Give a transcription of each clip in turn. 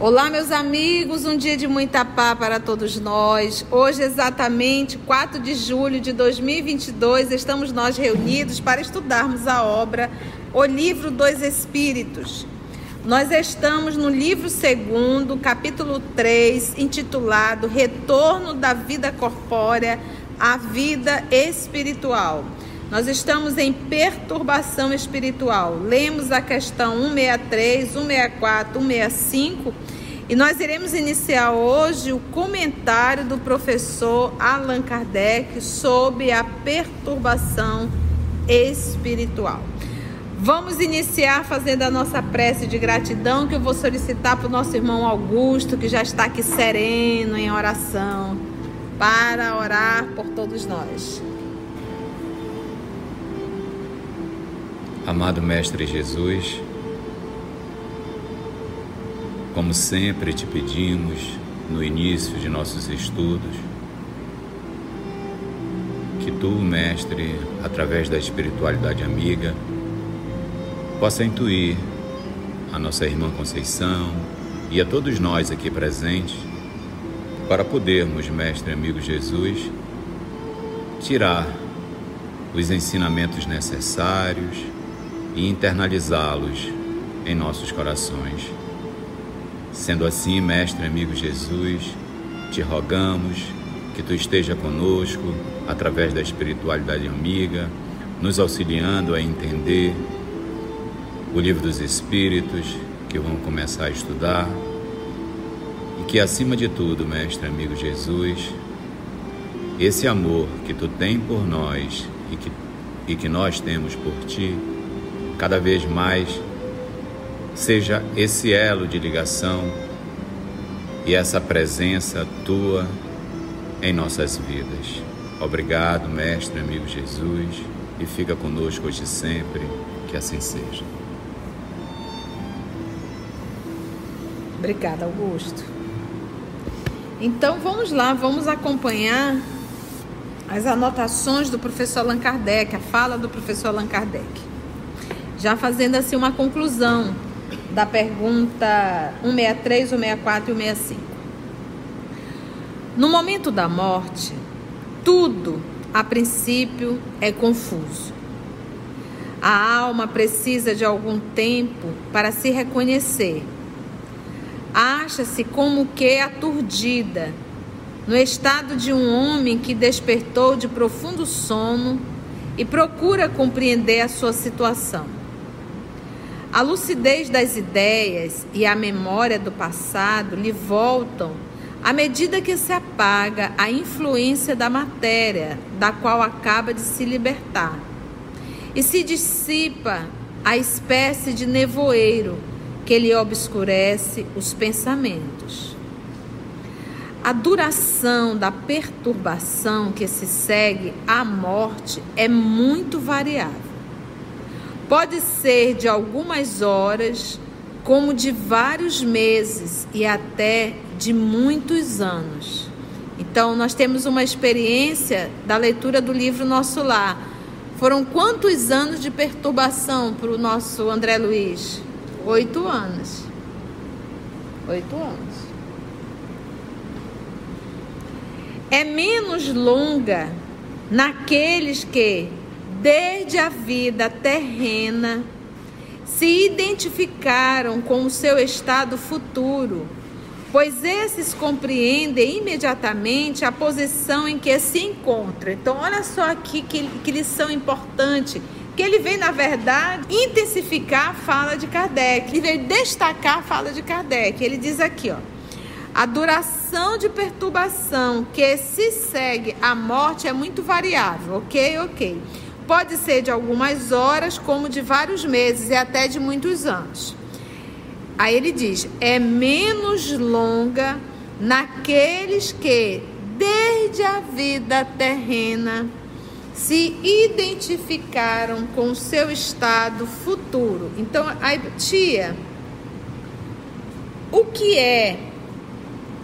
Olá, meus amigos, um dia de muita paz para todos nós. Hoje, exatamente 4 de julho de 2022, estamos nós reunidos para estudarmos a obra O Livro dos Espíritos. Nós estamos no livro 2, capítulo 3, intitulado Retorno da Vida Corpórea à Vida Espiritual. Nós estamos em perturbação espiritual. Lemos a questão 163, 164, 165 e nós iremos iniciar hoje o comentário do professor Allan Kardec sobre a perturbação espiritual. Vamos iniciar fazendo a nossa prece de gratidão que eu vou solicitar para o nosso irmão Augusto, que já está aqui sereno em oração, para orar por todos nós. Amado Mestre Jesus, como sempre te pedimos no início de nossos estudos, que tu, Mestre, através da espiritualidade amiga, possa intuir a nossa irmã Conceição e a todos nós aqui presentes, para podermos, Mestre amigo Jesus, tirar os ensinamentos necessários e internalizá-los em nossos corações. Sendo assim, Mestre amigo Jesus, te rogamos que tu esteja conosco através da espiritualidade amiga, nos auxiliando a entender o livro dos Espíritos que vamos começar a estudar e que acima de tudo, Mestre amigo Jesus, esse amor que tu tem por nós e que, e que nós temos por ti, cada vez mais seja esse elo de ligação e essa presença tua em nossas vidas. Obrigado, Mestre, amigo Jesus, e fica conosco hoje sempre, que assim seja. Obrigada, Augusto. Então vamos lá, vamos acompanhar as anotações do professor Allan Kardec, a fala do professor Allan Kardec já fazendo assim uma conclusão da pergunta 163, 164 e 165. No momento da morte, tudo, a princípio, é confuso. A alma precisa de algum tempo para se reconhecer. Acha-se como que aturdida, no estado de um homem que despertou de profundo sono e procura compreender a sua situação. A lucidez das ideias e a memória do passado lhe voltam à medida que se apaga a influência da matéria, da qual acaba de se libertar, e se dissipa a espécie de nevoeiro que lhe obscurece os pensamentos. A duração da perturbação que se segue à morte é muito variável. Pode ser de algumas horas, como de vários meses e até de muitos anos. Então, nós temos uma experiência da leitura do livro Nosso Lar. Foram quantos anos de perturbação para o nosso André Luiz? Oito anos. Oito anos. É menos longa naqueles que desde a vida terrena, se identificaram com o seu estado futuro, pois esses compreendem imediatamente a posição em que se encontra. Então, olha só aqui que, que lição importante. Que ele vem, na verdade, intensificar a fala de Kardec. Ele veio destacar a fala de Kardec. Ele diz aqui, ó. A duração de perturbação que se segue à morte é muito variável, ok? Ok pode ser de algumas horas, como de vários meses e até de muitos anos. Aí ele diz: é menos longa naqueles que, desde a vida terrena, se identificaram com o seu estado futuro. Então, aí, tia, o que é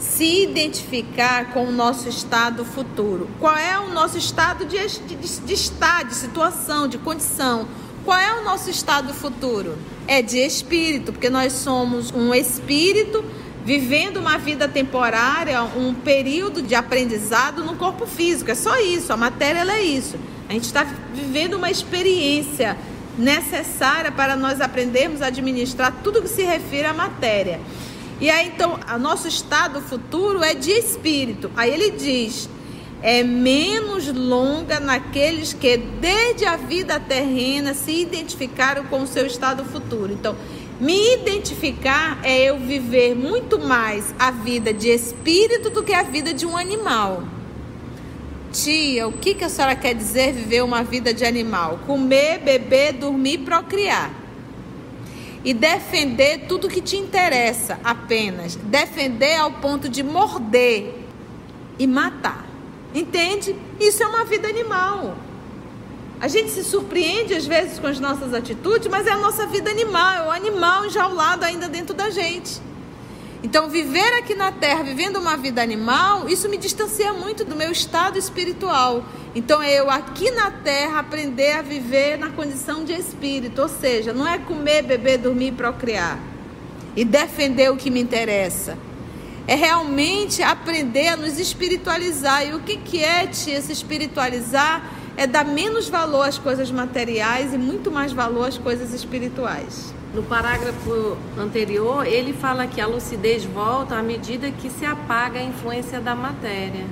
se identificar com o nosso estado futuro. Qual é o nosso estado de, de, de estado, de situação, de condição? Qual é o nosso estado futuro? É de espírito, porque nós somos um espírito vivendo uma vida temporária, um período de aprendizado no corpo físico. É só isso, a matéria é isso. A gente está vivendo uma experiência necessária para nós aprendermos a administrar tudo que se refere à matéria. E aí então, o nosso estado futuro é de espírito. Aí ele diz: é menos longa naqueles que desde a vida terrena se identificaram com o seu estado futuro. Então, me identificar é eu viver muito mais a vida de espírito do que a vida de um animal. Tia, o que, que a senhora quer dizer viver uma vida de animal? Comer, beber, dormir, procriar. E defender tudo que te interessa apenas. Defender ao ponto de morder e matar. Entende? Isso é uma vida animal. A gente se surpreende às vezes com as nossas atitudes, mas é a nossa vida animal, é o animal enjaulado ainda dentro da gente. Então, viver aqui na Terra, vivendo uma vida animal, isso me distancia muito do meu estado espiritual. Então, é eu aqui na Terra aprender a viver na condição de espírito, ou seja, não é comer, beber, dormir procriar e defender o que me interessa. É realmente aprender a nos espiritualizar. E o que, que é, se espiritualizar? é dar menos valor às coisas materiais e muito mais valor às coisas espirituais. No parágrafo anterior, ele fala que a lucidez volta à medida que se apaga a influência da matéria.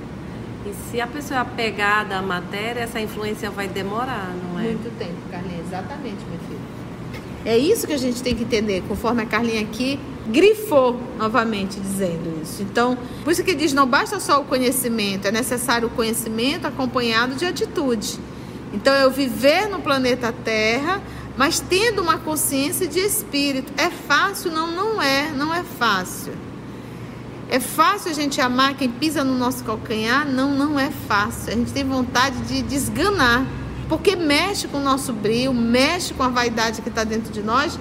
E se a pessoa é apegada à matéria, essa influência vai demorar, não é? Muito tempo, Carlinha, exatamente, meu filho. É isso que a gente tem que entender, conforme a Carlinha aqui grifou novamente dizendo isso. Então, por isso que diz: não basta só o conhecimento, é necessário o conhecimento acompanhado de atitude. Então, eu viver no planeta Terra, mas tendo uma consciência de espírito. É fácil? Não, não é. Não é fácil. É fácil a gente amar quem pisa no nosso calcanhar? Não, não é fácil. A gente tem vontade de desganar, porque mexe com o nosso brilho, mexe com a vaidade que está dentro de nós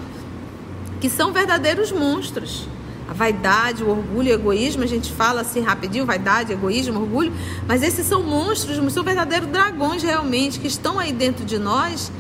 que são verdadeiros monstros. A vaidade, o orgulho, o egoísmo, a gente fala assim rapidinho, vaidade, egoísmo, orgulho, mas esses são monstros, são verdadeiros dragões realmente que estão aí dentro de nós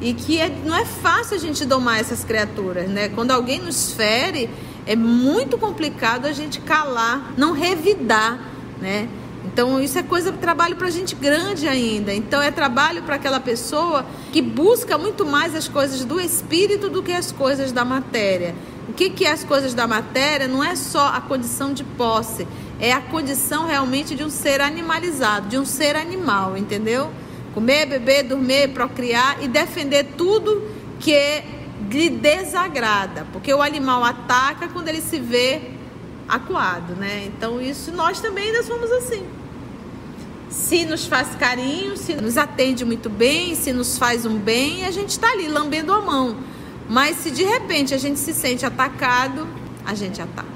e que é, não é fácil a gente domar essas criaturas, né? Quando alguém nos fere, é muito complicado a gente calar, não revidar, né? Então, isso é coisa trabalho para gente grande ainda. Então, é trabalho para aquela pessoa que busca muito mais as coisas do espírito do que as coisas da matéria. O que, que é as coisas da matéria? Não é só a condição de posse, é a condição realmente de um ser animalizado, de um ser animal, entendeu? Comer, beber, dormir, procriar e defender tudo que lhe desagrada, porque o animal ataca quando ele se vê acuado, né? Então isso nós também ainda somos assim. Se nos faz carinho, se nos atende muito bem, se nos faz um bem, a gente está ali lambendo a mão. Mas se de repente a gente se sente atacado, a gente ataca.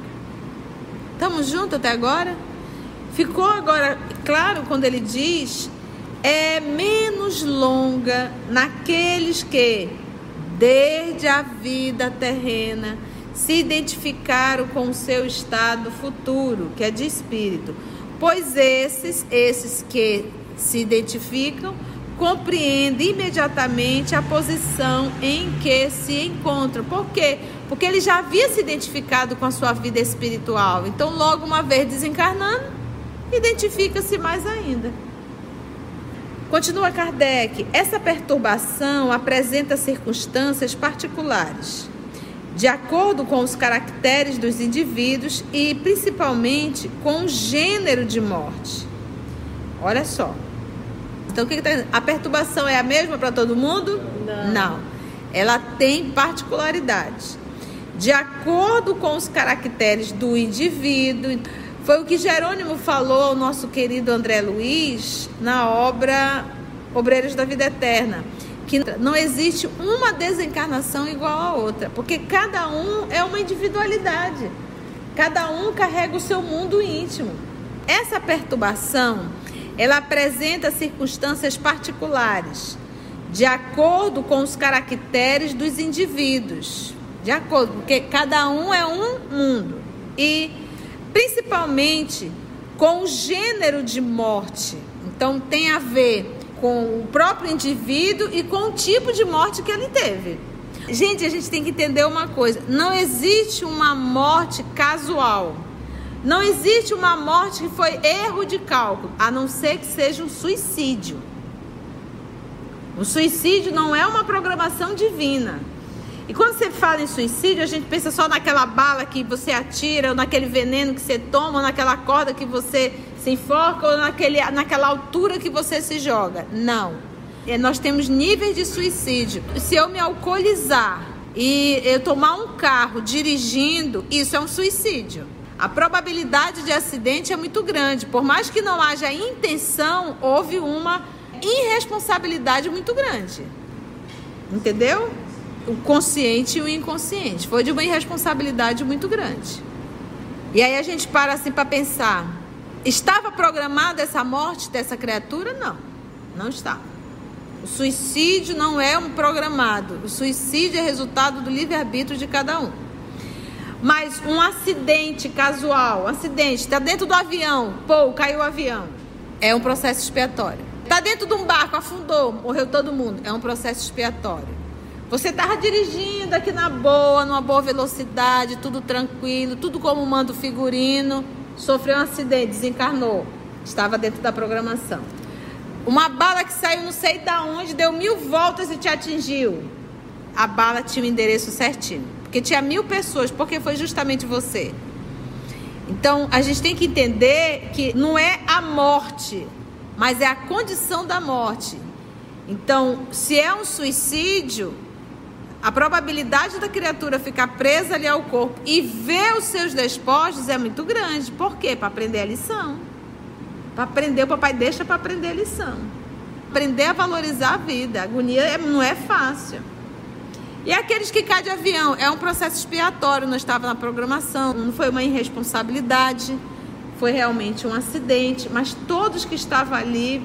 Estamos juntos até agora? Ficou agora claro quando ele diz é menos longa naqueles que, desde a vida terrena, se identificaram com o seu estado futuro, que é de espírito. Pois esses, esses que se identificam, compreendem imediatamente a posição em que se encontram. Por quê? Porque ele já havia se identificado com a sua vida espiritual. Então, logo uma vez desencarnando, identifica-se mais ainda. Continua Kardec. Essa perturbação apresenta circunstâncias particulares de acordo com os caracteres dos indivíduos e principalmente com o gênero de morte. Olha só. Então, o que, que tá... a perturbação é a mesma para todo mundo? Não. Não. Ela tem particularidades. De acordo com os caracteres do indivíduo. Foi o que Jerônimo falou ao nosso querido André Luiz na obra Obreiros da Vida Eterna que não existe uma desencarnação igual a outra, porque cada um é uma individualidade. Cada um carrega o seu mundo íntimo. Essa perturbação, ela apresenta circunstâncias particulares, de acordo com os caracteres dos indivíduos. De acordo, porque cada um é um mundo. E principalmente com o gênero de morte. Então tem a ver com o próprio indivíduo e com o tipo de morte que ele teve. Gente, a gente tem que entender uma coisa: não existe uma morte casual. Não existe uma morte que foi erro de cálculo, a não ser que seja um suicídio. O suicídio não é uma programação divina. E quando você fala em suicídio, a gente pensa só naquela bala que você atira, ou naquele veneno que você toma, ou naquela corda que você se enforca, ou naquele, naquela altura que você se joga. Não. É, nós temos níveis de suicídio. Se eu me alcoolizar e eu tomar um carro dirigindo, isso é um suicídio. A probabilidade de acidente é muito grande. Por mais que não haja intenção, houve uma irresponsabilidade muito grande. Entendeu? O consciente e o inconsciente. Foi de uma irresponsabilidade muito grande. E aí a gente para assim para pensar: estava programada essa morte dessa criatura? Não, não estava. O suicídio não é um programado. O suicídio é resultado do livre-arbítrio de cada um. Mas um acidente casual, um acidente, está dentro do avião, pô, caiu o avião. É um processo expiatório. Está dentro de um barco, afundou, morreu todo mundo. É um processo expiatório. Você estava dirigindo aqui na boa, numa boa velocidade, tudo tranquilo, tudo como manda o figurino. Sofreu um acidente, desencarnou. Estava dentro da programação. Uma bala que saiu não sei da onde, deu mil voltas e te atingiu. A bala tinha o endereço certinho. Porque tinha mil pessoas, porque foi justamente você. Então a gente tem que entender que não é a morte, mas é a condição da morte. Então, se é um suicídio, a probabilidade da criatura ficar presa ali ao corpo e ver os seus despojos é muito grande. Por quê? Para aprender a lição. Para aprender, o papai deixa para aprender a lição. Aprender a valorizar a vida. A agonia é, não é fácil. E aqueles que caem de avião, é um processo expiatório, não estava na programação, não foi uma irresponsabilidade, foi realmente um acidente, mas todos que estavam ali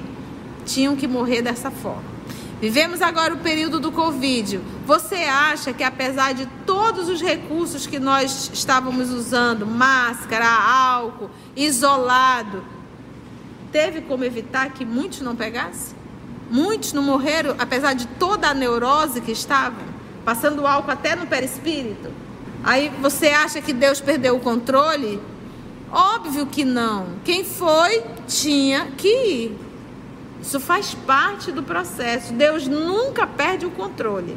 tinham que morrer dessa forma. Vivemos agora o período do Covid. Você acha que apesar de todos os recursos que nós estávamos usando, máscara, álcool, isolado, teve como evitar que muitos não pegassem? Muitos não morreram, apesar de toda a neurose que estavam? passando álcool até no perispírito. Aí você acha que Deus perdeu o controle? Óbvio que não. Quem foi tinha que ir. Isso faz parte do processo. Deus nunca perde o controle.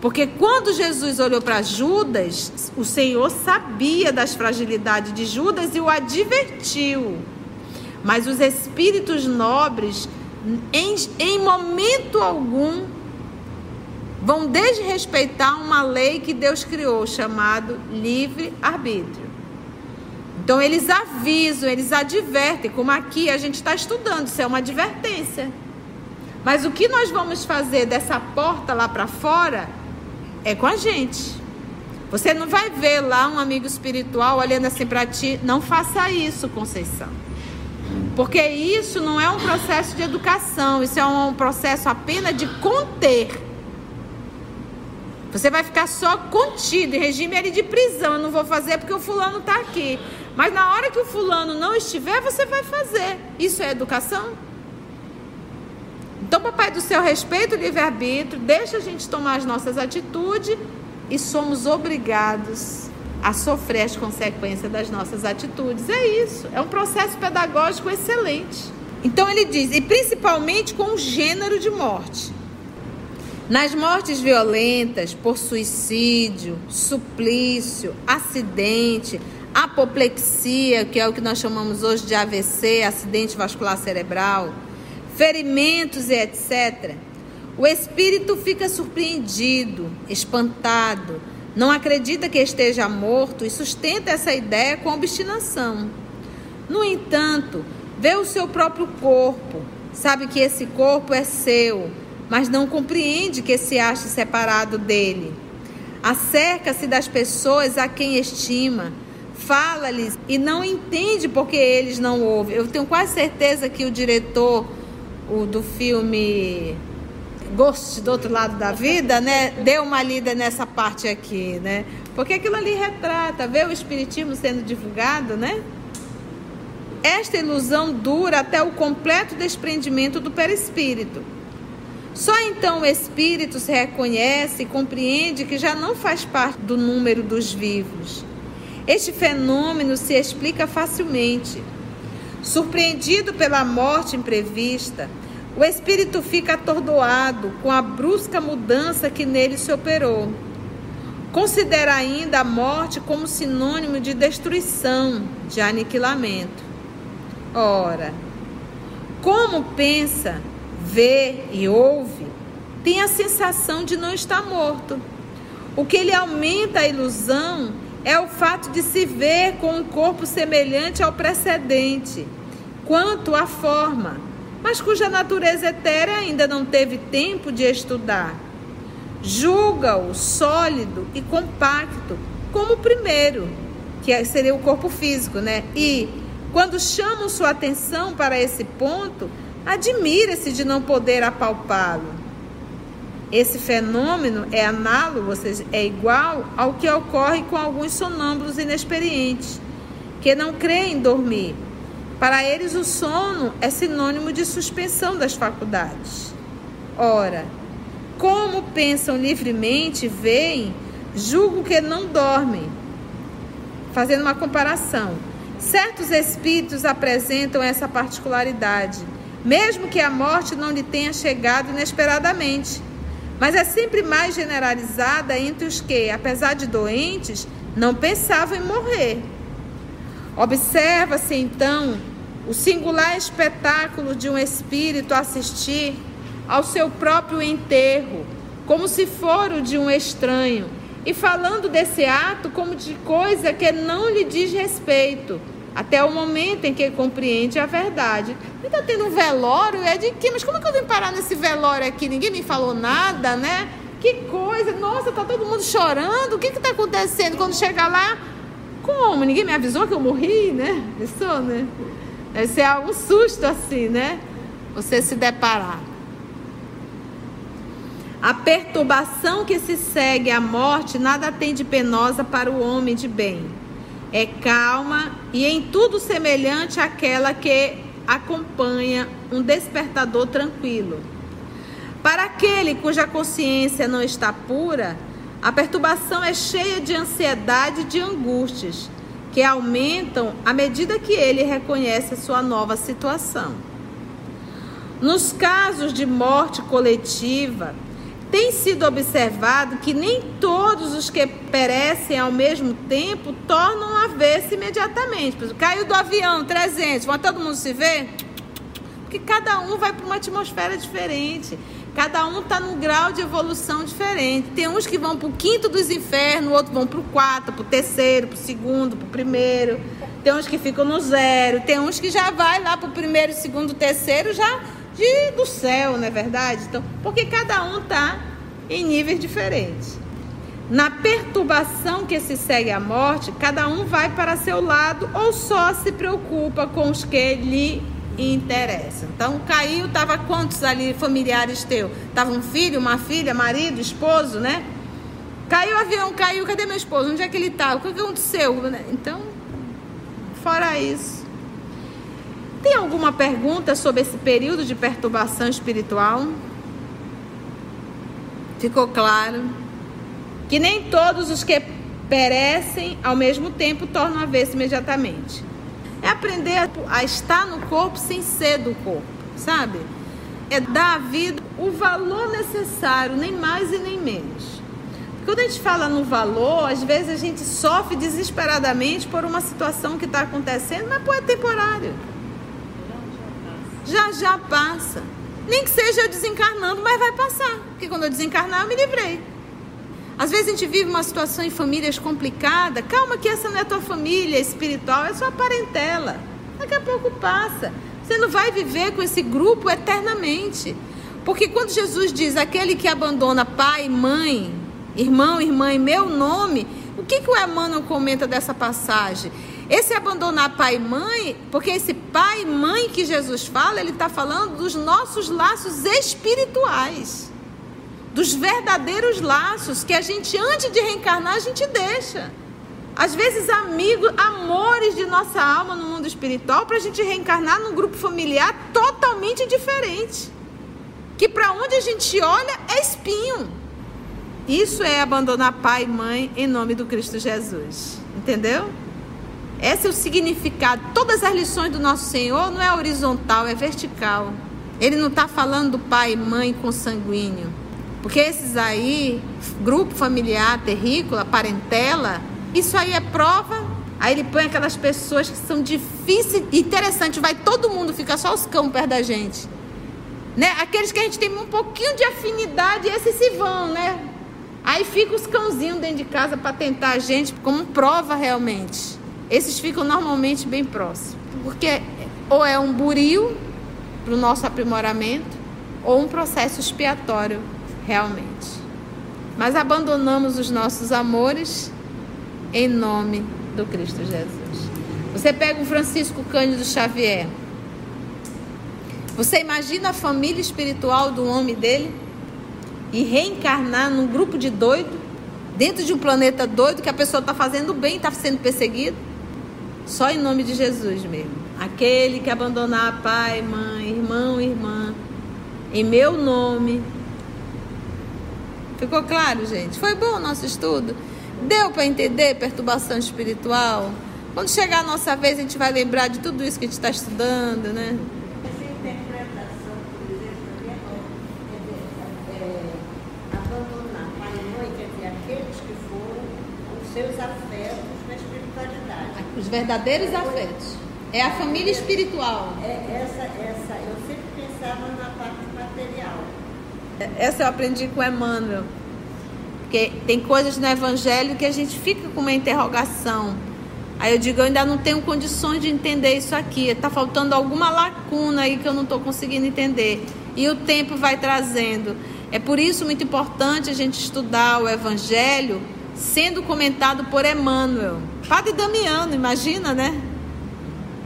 Porque quando Jesus olhou para Judas, o Senhor sabia das fragilidades de Judas e o advertiu. Mas os espíritos nobres, em, em momento algum, vão desrespeitar uma lei que Deus criou, chamado livre-arbítrio. Então eles avisam, eles advertem, como aqui a gente está estudando, isso é uma advertência. Mas o que nós vamos fazer dessa porta lá para fora é com a gente. Você não vai ver lá um amigo espiritual olhando assim para ti, não faça isso, Conceição. Porque isso não é um processo de educação, isso é um processo apenas de conter. Você vai ficar só contido em regime ali de prisão. Eu não vou fazer porque o fulano está aqui. Mas na hora que o fulano não estiver, você vai fazer. Isso é educação? Então, papai do céu, respeita o livre-arbítrio, deixa a gente tomar as nossas atitudes e somos obrigados a sofrer as consequências das nossas atitudes. É isso. É um processo pedagógico excelente. Então ele diz, e principalmente com o gênero de morte. Nas mortes violentas por suicídio, suplício, acidente, apoplexia, que é o que nós chamamos hoje de AVC, acidente vascular cerebral, ferimentos e etc., o espírito fica surpreendido, espantado, não acredita que esteja morto e sustenta essa ideia com obstinação. No entanto, vê o seu próprio corpo, sabe que esse corpo é seu mas não compreende que se acha separado dele. Acerca-se das pessoas a quem estima, fala-lhes e não entende porque eles não ouvem. Eu tenho quase certeza que o diretor o, do filme Ghost do outro lado da vida, né, deu uma lida nessa parte aqui, né? Porque aquilo ali retrata, vê o espiritismo sendo divulgado, né? Esta ilusão dura até o completo desprendimento do perispírito Só então o espírito se reconhece e compreende que já não faz parte do número dos vivos. Este fenômeno se explica facilmente. Surpreendido pela morte imprevista, o espírito fica atordoado com a brusca mudança que nele se operou. Considera ainda a morte como sinônimo de destruição, de aniquilamento. Ora, como pensa, vê e ouve, tem a sensação de não estar morto. O que lhe aumenta a ilusão é o fato de se ver com um corpo semelhante ao precedente, quanto à forma, mas cuja natureza etérea ainda não teve tempo de estudar. Julga-o sólido e compacto, como o primeiro, que seria o corpo físico, né? E, quando chamam sua atenção para esse ponto, admira-se de não poder apalpá-lo. Esse fenômeno é análogo, ou seja, é igual ao que ocorre com alguns sonâmbulos inexperientes, que não creem dormir. Para eles, o sono é sinônimo de suspensão das faculdades. Ora, como pensam livremente, veem, julgo que não dormem. Fazendo uma comparação, certos espíritos apresentam essa particularidade, mesmo que a morte não lhe tenha chegado inesperadamente mas é sempre mais generalizada entre os que, apesar de doentes, não pensavam em morrer. Observa-se então o singular espetáculo de um espírito assistir ao seu próprio enterro, como se for o de um estranho, e falando desse ato como de coisa que não lhe diz respeito, até o momento em que compreende a verdade. Está tendo um velório, é de quê? Mas como é que eu vim parar nesse velório aqui? Ninguém me falou nada, né? Que coisa, nossa, tá todo mundo chorando. O que está acontecendo? Quando chegar lá, como? Ninguém me avisou que eu morri, né? Pensou, né? Deve ser algum susto assim, né? Você se deparar. A perturbação que se segue à morte nada tem de penosa para o homem de bem é calma e em tudo semelhante àquela que acompanha um despertador tranquilo. Para aquele cuja consciência não está pura, a perturbação é cheia de ansiedade e de angústias, que aumentam à medida que ele reconhece a sua nova situação. Nos casos de morte coletiva, tem sido observado que nem todos os que perecem ao mesmo tempo tornam a ver-se imediatamente. Caiu do avião 300, vai todo mundo se ver? Porque cada um vai para uma atmosfera diferente. Cada um está num grau de evolução diferente. Tem uns que vão para o quinto dos infernos, outros vão para o quarto, para o terceiro, para o segundo, para o primeiro. Tem uns que ficam no zero. Tem uns que já vai lá para o primeiro, segundo, terceiro, já de, do céu, não é verdade? Então, porque cada um está em níveis diferentes. Na perturbação que se segue à morte, cada um vai para seu lado ou só se preocupa com os que lhe interessam. Então, caiu, estava quantos ali familiares teu? Tava um filho, uma filha, marido, esposo, né? Caiu o avião, caiu, cadê meu esposo? Onde é que ele está? O que aconteceu? Então, fora isso. Tem alguma pergunta sobre esse período de perturbação espiritual? Ficou claro que nem todos os que perecem ao mesmo tempo tornam a ver-se imediatamente. É aprender a estar no corpo sem ser do corpo, sabe? É dar à vida o valor necessário, nem mais e nem menos. Quando a gente fala no valor, às vezes a gente sofre desesperadamente por uma situação que está acontecendo, mas pô, é temporário já já passa. Nem que seja desencarnando, mas vai passar. Porque quando eu desencarnar, eu me livrei. Às vezes a gente vive uma situação em famílias complicada. Calma que essa não é tua família espiritual, é sua parentela. Daqui a pouco passa. Você não vai viver com esse grupo eternamente. Porque quando Jesus diz aquele que abandona pai, mãe, irmão, irmã em meu nome, o que, que o Emmanuel comenta dessa passagem? Esse abandonar pai e mãe, porque esse pai e mãe que Jesus fala, ele está falando dos nossos laços espirituais. Dos verdadeiros laços que a gente, antes de reencarnar, a gente deixa. Às vezes, amigos, amores de nossa alma no mundo espiritual, para a gente reencarnar num grupo familiar totalmente diferente. que para onde a gente olha é espinho. Isso é abandonar pai e mãe em nome do Cristo Jesus. Entendeu? Esse é o significado. Todas as lições do nosso Senhor não é horizontal, é vertical. Ele não está falando do pai e mãe consanguíneo. Porque esses aí, grupo familiar, terrícola, parentela, isso aí é prova. Aí ele põe aquelas pessoas que são difíceis. Interessante, vai todo mundo, fica só os cão perto da gente. Né? Aqueles que a gente tem um pouquinho de afinidade, esses se vão, né? Aí fica os cãozinhos dentro de casa para tentar a gente como prova realmente. Esses ficam normalmente bem próximos. Porque ou é um buril para o nosso aprimoramento, ou um processo expiatório realmente. Mas abandonamos os nossos amores em nome do Cristo Jesus. Você pega o Francisco Cândido Xavier. Você imagina a família espiritual do homem dele e reencarnar num grupo de doido, dentro de um planeta doido que a pessoa está fazendo bem, está sendo perseguido? Só em nome de Jesus mesmo. Aquele que abandonar pai, mãe, irmão, irmã, em meu nome, Ficou claro, gente? Foi bom o nosso estudo? Deu para entender perturbação espiritual? Quando chegar a nossa vez, a gente vai lembrar de tudo isso que a gente está estudando, né? Essa interpretação, por exemplo, é, é, abandonar pai e mãe, quer dizer, aqueles que foram os seus afetos na espiritualidade. Os verdadeiros afetos. É a família espiritual. É, essa, essa, eu sempre pensava na parte material. Essa eu aprendi com Emmanuel. Porque tem coisas no Evangelho que a gente fica com uma interrogação. Aí eu digo, eu ainda não tenho condições de entender isso aqui. Está faltando alguma lacuna aí que eu não estou conseguindo entender. E o tempo vai trazendo. É por isso muito importante a gente estudar o Evangelho sendo comentado por Emmanuel. Padre Damiano, imagina, né?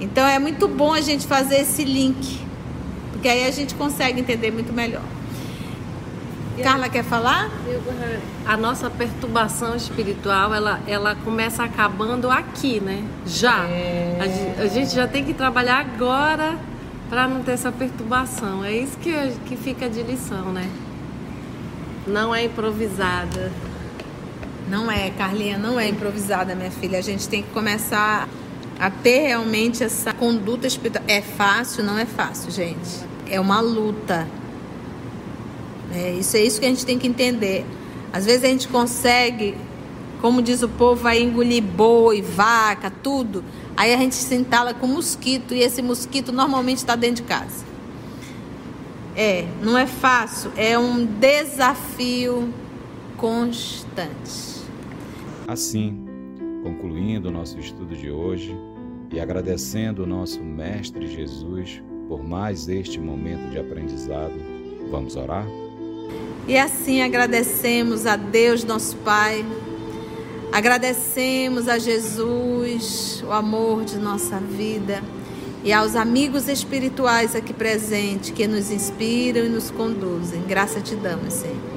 Então é muito bom a gente fazer esse link. Porque aí a gente consegue entender muito melhor. Carla quer falar? A nossa perturbação espiritual, ela, ela começa acabando aqui, né? Já. É... A, a, gente já tem que trabalhar agora para não ter essa perturbação. É isso que, que fica de lição, né? Não é improvisada. Não é, Carlinha, não é improvisada, minha filha. A gente tem que começar a ter realmente essa conduta espiritual. É fácil? Não é fácil, gente. É uma luta é, isso é isso que a gente tem que entender. Às vezes a gente consegue, como diz o povo, vai engolir boi, vaca, tudo. Aí a gente se entala com mosquito e esse mosquito normalmente está dentro de casa. É, não é fácil, é um desafio constante. Assim, concluindo o nosso estudo de hoje e agradecendo o nosso Mestre Jesus por mais este momento de aprendizado, vamos orar? E assim agradecemos a Deus, nosso Pai, agradecemos a Jesus, o amor de nossa vida, e aos amigos espirituais aqui presentes que nos inspiram e nos conduzem. Graça te damos, Senhor.